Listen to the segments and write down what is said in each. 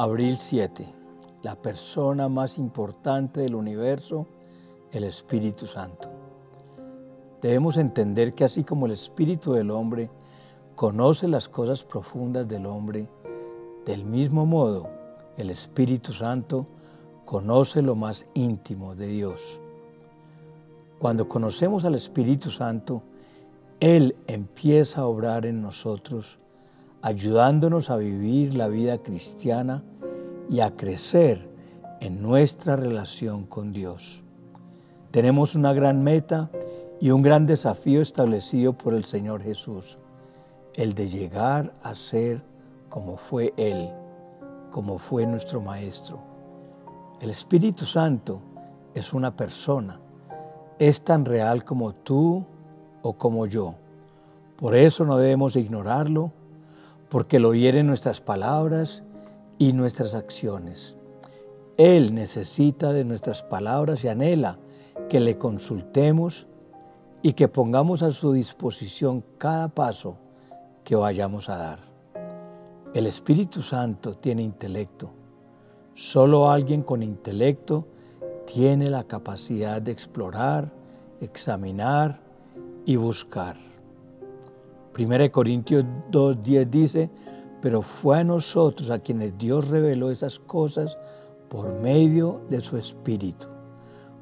Abril 7. La persona más importante del universo, el Espíritu Santo. Debemos entender que así como el Espíritu del hombre conoce las cosas profundas del hombre, del mismo modo el Espíritu Santo conoce lo más íntimo de Dios. Cuando conocemos al Espíritu Santo, Él empieza a obrar en nosotros, ayudándonos a vivir la vida cristiana y a crecer en nuestra relación con Dios. Tenemos una gran meta y un gran desafío establecido por el Señor Jesús, el de llegar a ser como fue Él, como fue nuestro Maestro. El Espíritu Santo es una persona, es tan real como tú o como yo. Por eso no debemos ignorarlo, porque lo hieren nuestras palabras y nuestras acciones. Él necesita de nuestras palabras y anhela que le consultemos y que pongamos a su disposición cada paso que vayamos a dar. El Espíritu Santo tiene intelecto. Solo alguien con intelecto tiene la capacidad de explorar, examinar y buscar. 1 Corintios 2.10 dice, pero fue a nosotros a quienes Dios reveló esas cosas por medio de su Espíritu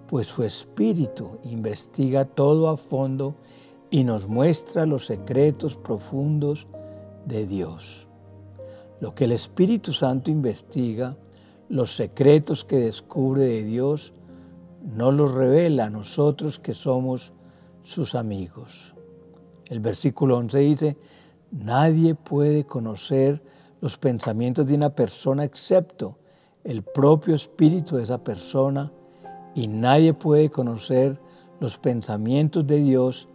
pues su Espíritu investiga todo a fondo y nos muestra los secretos profundos de Dios. Lo que el Espíritu Santo investiga, los secretos que descubre de Dios, no los revela a nosotros que somos sus amigos. El versículo 11 dice, nadie puede conocer los pensamientos de una persona excepto el propio espíritu de esa persona y nadie puede conocer los pensamientos de Dios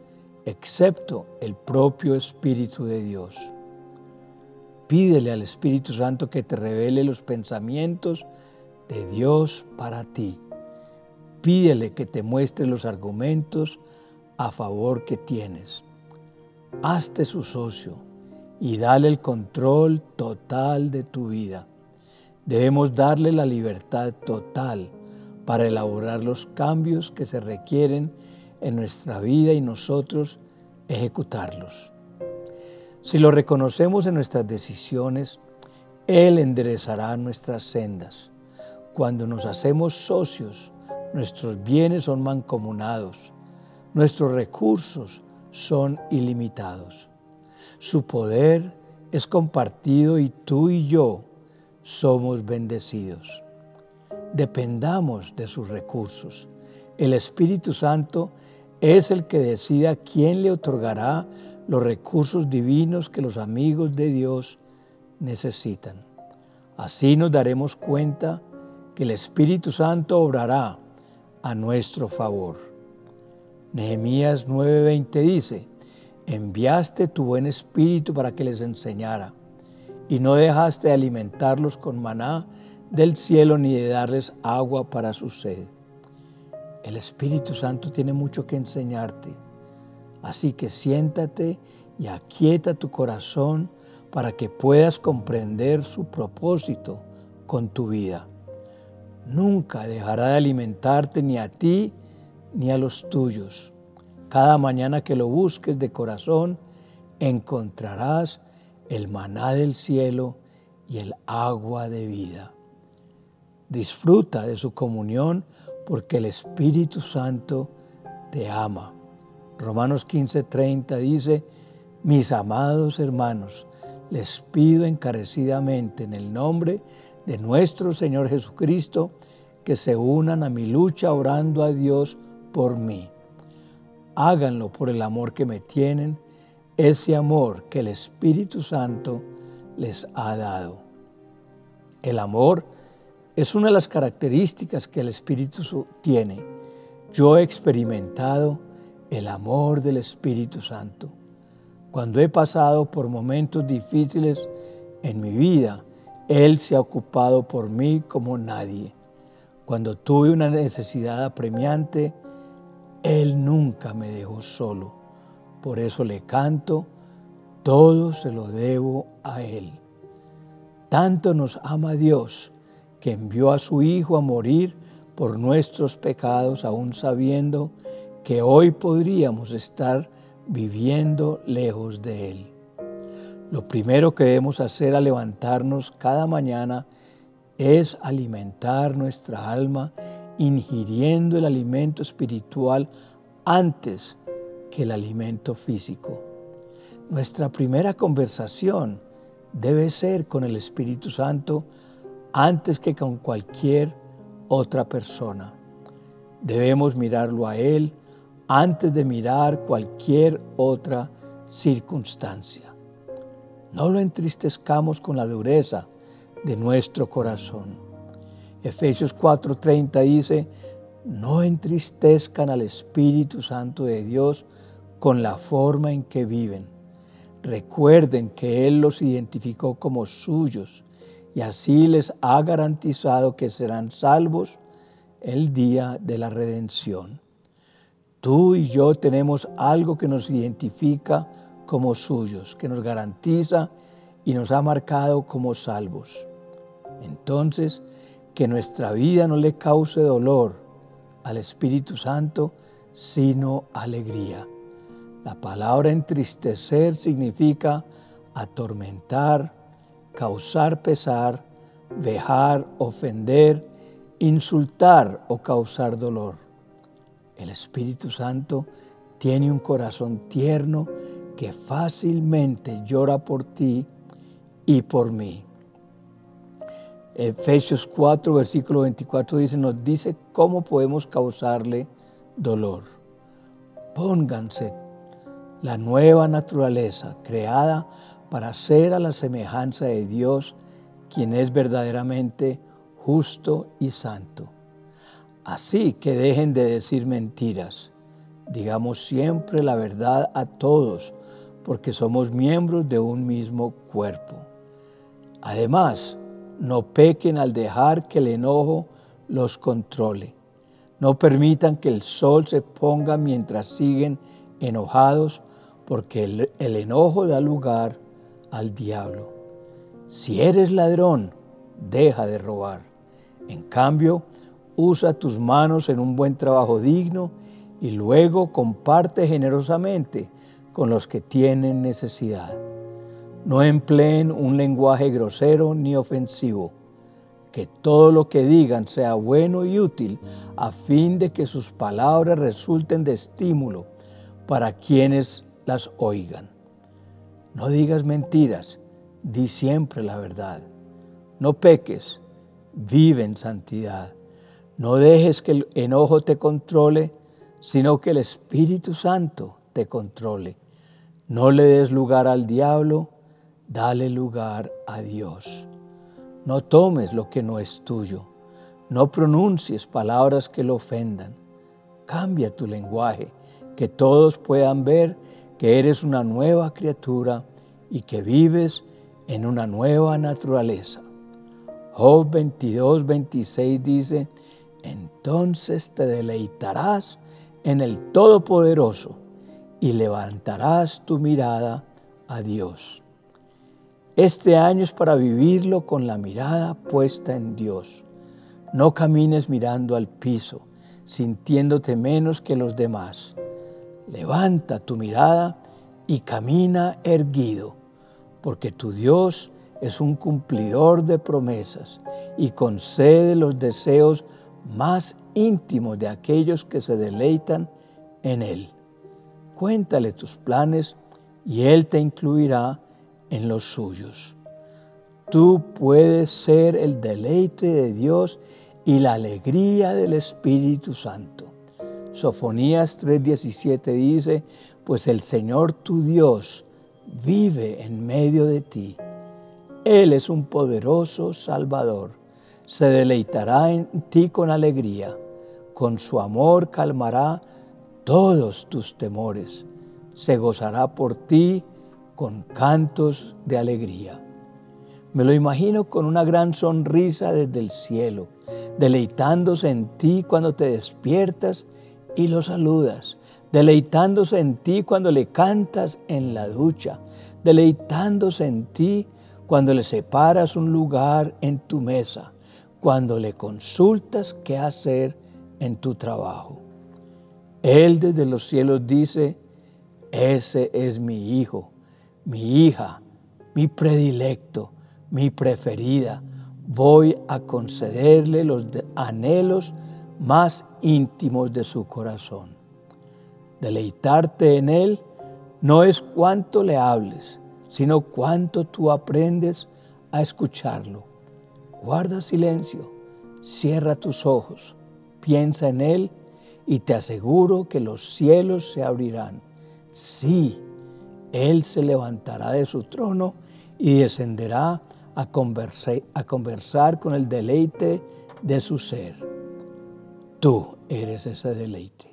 excepto el propio Espíritu de Dios. Pídele al Espíritu Santo que te revele los pensamientos de Dios para ti. Pídele que te muestre los argumentos a favor que tienes. Hazte su socio y dale el control total de tu vida. Debemos darle la libertad total para elaborar los cambios que se requieren en nuestra vida y nosotros ejecutarlos. Si lo reconocemos en nuestras decisiones, Él enderezará nuestras sendas. Cuando nos hacemos socios, nuestros bienes son mancomunados, nuestros recursos son ilimitados. Su poder es compartido y tú y yo somos bendecidos dependamos de sus recursos. El Espíritu Santo es el que decida quién le otorgará los recursos divinos que los amigos de Dios necesitan. Así nos daremos cuenta que el Espíritu Santo obrará a nuestro favor. Nehemías 9:20 dice, enviaste tu buen espíritu para que les enseñara, y no dejaste de alimentarlos con maná del cielo ni de darles agua para su sed. El Espíritu Santo tiene mucho que enseñarte. Así que siéntate y aquieta tu corazón para que puedas comprender su propósito con tu vida. Nunca dejará de alimentarte ni a ti ni a los tuyos. Cada mañana que lo busques de corazón, encontrarás el maná del cielo y el agua de vida. Disfruta de su comunión porque el Espíritu Santo te ama. Romanos 15:30 dice, mis amados hermanos, les pido encarecidamente en el nombre de nuestro Señor Jesucristo que se unan a mi lucha orando a Dios por mí. Háganlo por el amor que me tienen, ese amor que el Espíritu Santo les ha dado. El amor es una de las características que el Espíritu tiene. Yo he experimentado el amor del Espíritu Santo. Cuando he pasado por momentos difíciles en mi vida, Él se ha ocupado por mí como nadie. Cuando tuve una necesidad apremiante, Él nunca me dejó solo. Por eso le canto, todo se lo debo a Él. tanto nos ama Dios, que envió a su Hijo a morir por nuestros pecados, aún sabiendo que hoy podríamos estar viviendo lejos de Él. Lo primero que debemos hacer al levantarnos cada mañana es alimentar nuestra alma ingiriendo el alimento espiritual antes que el alimento físico. Nuestra primera conversación debe ser con el Espíritu Santo antes que con cualquier otra persona. Debemos mirarlo a Él antes de mirar cualquier otra circunstancia. No lo entristezcamos con la dureza de nuestro corazón. Efesios 4:30 dice, no entristezcan al Espíritu Santo de Dios con la forma en que viven. Recuerden que Él los identificó como suyos y así les ha garantizado que serán salvos el día de la redención. Tú y yo tenemos algo que nos identifica como suyos, que nos garantiza y nos ha marcado como salvos. Entonces, que nuestra vida no le cause dolor al Espíritu Santo, sino alegría. La palabra entristecer significa atormentar, causar pesar, vejar, ofender, insultar o causar dolor. El Espíritu Santo tiene un corazón tierno que fácilmente llora por ti y por mí. Efesios 4, versículo 24 dice, nos dice cómo podemos causarle dolor. Pónganse la nueva naturaleza creada para ser a la semejanza de Dios, quien es verdaderamente justo y santo. Así que dejen de decir mentiras. Digamos siempre la verdad a todos, porque somos miembros de un mismo cuerpo. Además, no pequen al dejar que el enojo los controle. No permitan que el sol se ponga mientras siguen enojados, porque el, el enojo da lugar al diablo. Si eres ladrón, deja de robar. En cambio, usa tus manos en un buen trabajo digno y luego comparte generosamente con los que tienen necesidad. No empleen un lenguaje grosero ni ofensivo. Que todo lo que digan sea bueno y útil a fin de que sus palabras resulten de estímulo para quienes las oigan. No digas mentiras, di siempre la verdad. No peques, vive en santidad. No dejes que el enojo te controle, sino que el Espíritu Santo te controle. No le des lugar al diablo, dale lugar a Dios. No tomes lo que no es tuyo. No pronuncies palabras que lo ofendan. Cambia tu lenguaje, que todos puedan ver que eres una nueva criatura y que vives en una nueva naturaleza. Job 22, 26 dice, entonces te deleitarás en el Todopoderoso y levantarás tu mirada a Dios. Este año es para vivirlo con la mirada puesta en Dios. No camines mirando al piso, sintiéndote menos que los demás. Levanta tu mirada y camina erguido, porque tu Dios es un cumplidor de promesas y concede los deseos más íntimos de aquellos que se deleitan en Él. Cuéntale tus planes y Él te incluirá en los suyos. Tú puedes ser el deleite de Dios y la alegría del Espíritu Santo. Sofonías 3:17 dice, pues el Señor tu Dios vive en medio de ti. Él es un poderoso Salvador. Se deleitará en ti con alegría. Con su amor calmará todos tus temores. Se gozará por ti con cantos de alegría. Me lo imagino con una gran sonrisa desde el cielo, deleitándose en ti cuando te despiertas y lo saludas, deleitándose en ti cuando le cantas en la ducha, deleitándose en ti cuando le separas un lugar en tu mesa, cuando le consultas qué hacer en tu trabajo. Él desde los cielos dice, ese es mi hijo, mi hija, mi predilecto, mi preferida. Voy a concederle los anhelos más íntimos de su corazón. Deleitarte en Él no es cuánto le hables, sino cuánto tú aprendes a escucharlo. Guarda silencio, cierra tus ojos, piensa en Él y te aseguro que los cielos se abrirán. Sí, Él se levantará de su trono y descenderá a conversar, con el deleite de su ser. Tú eres ese deleite.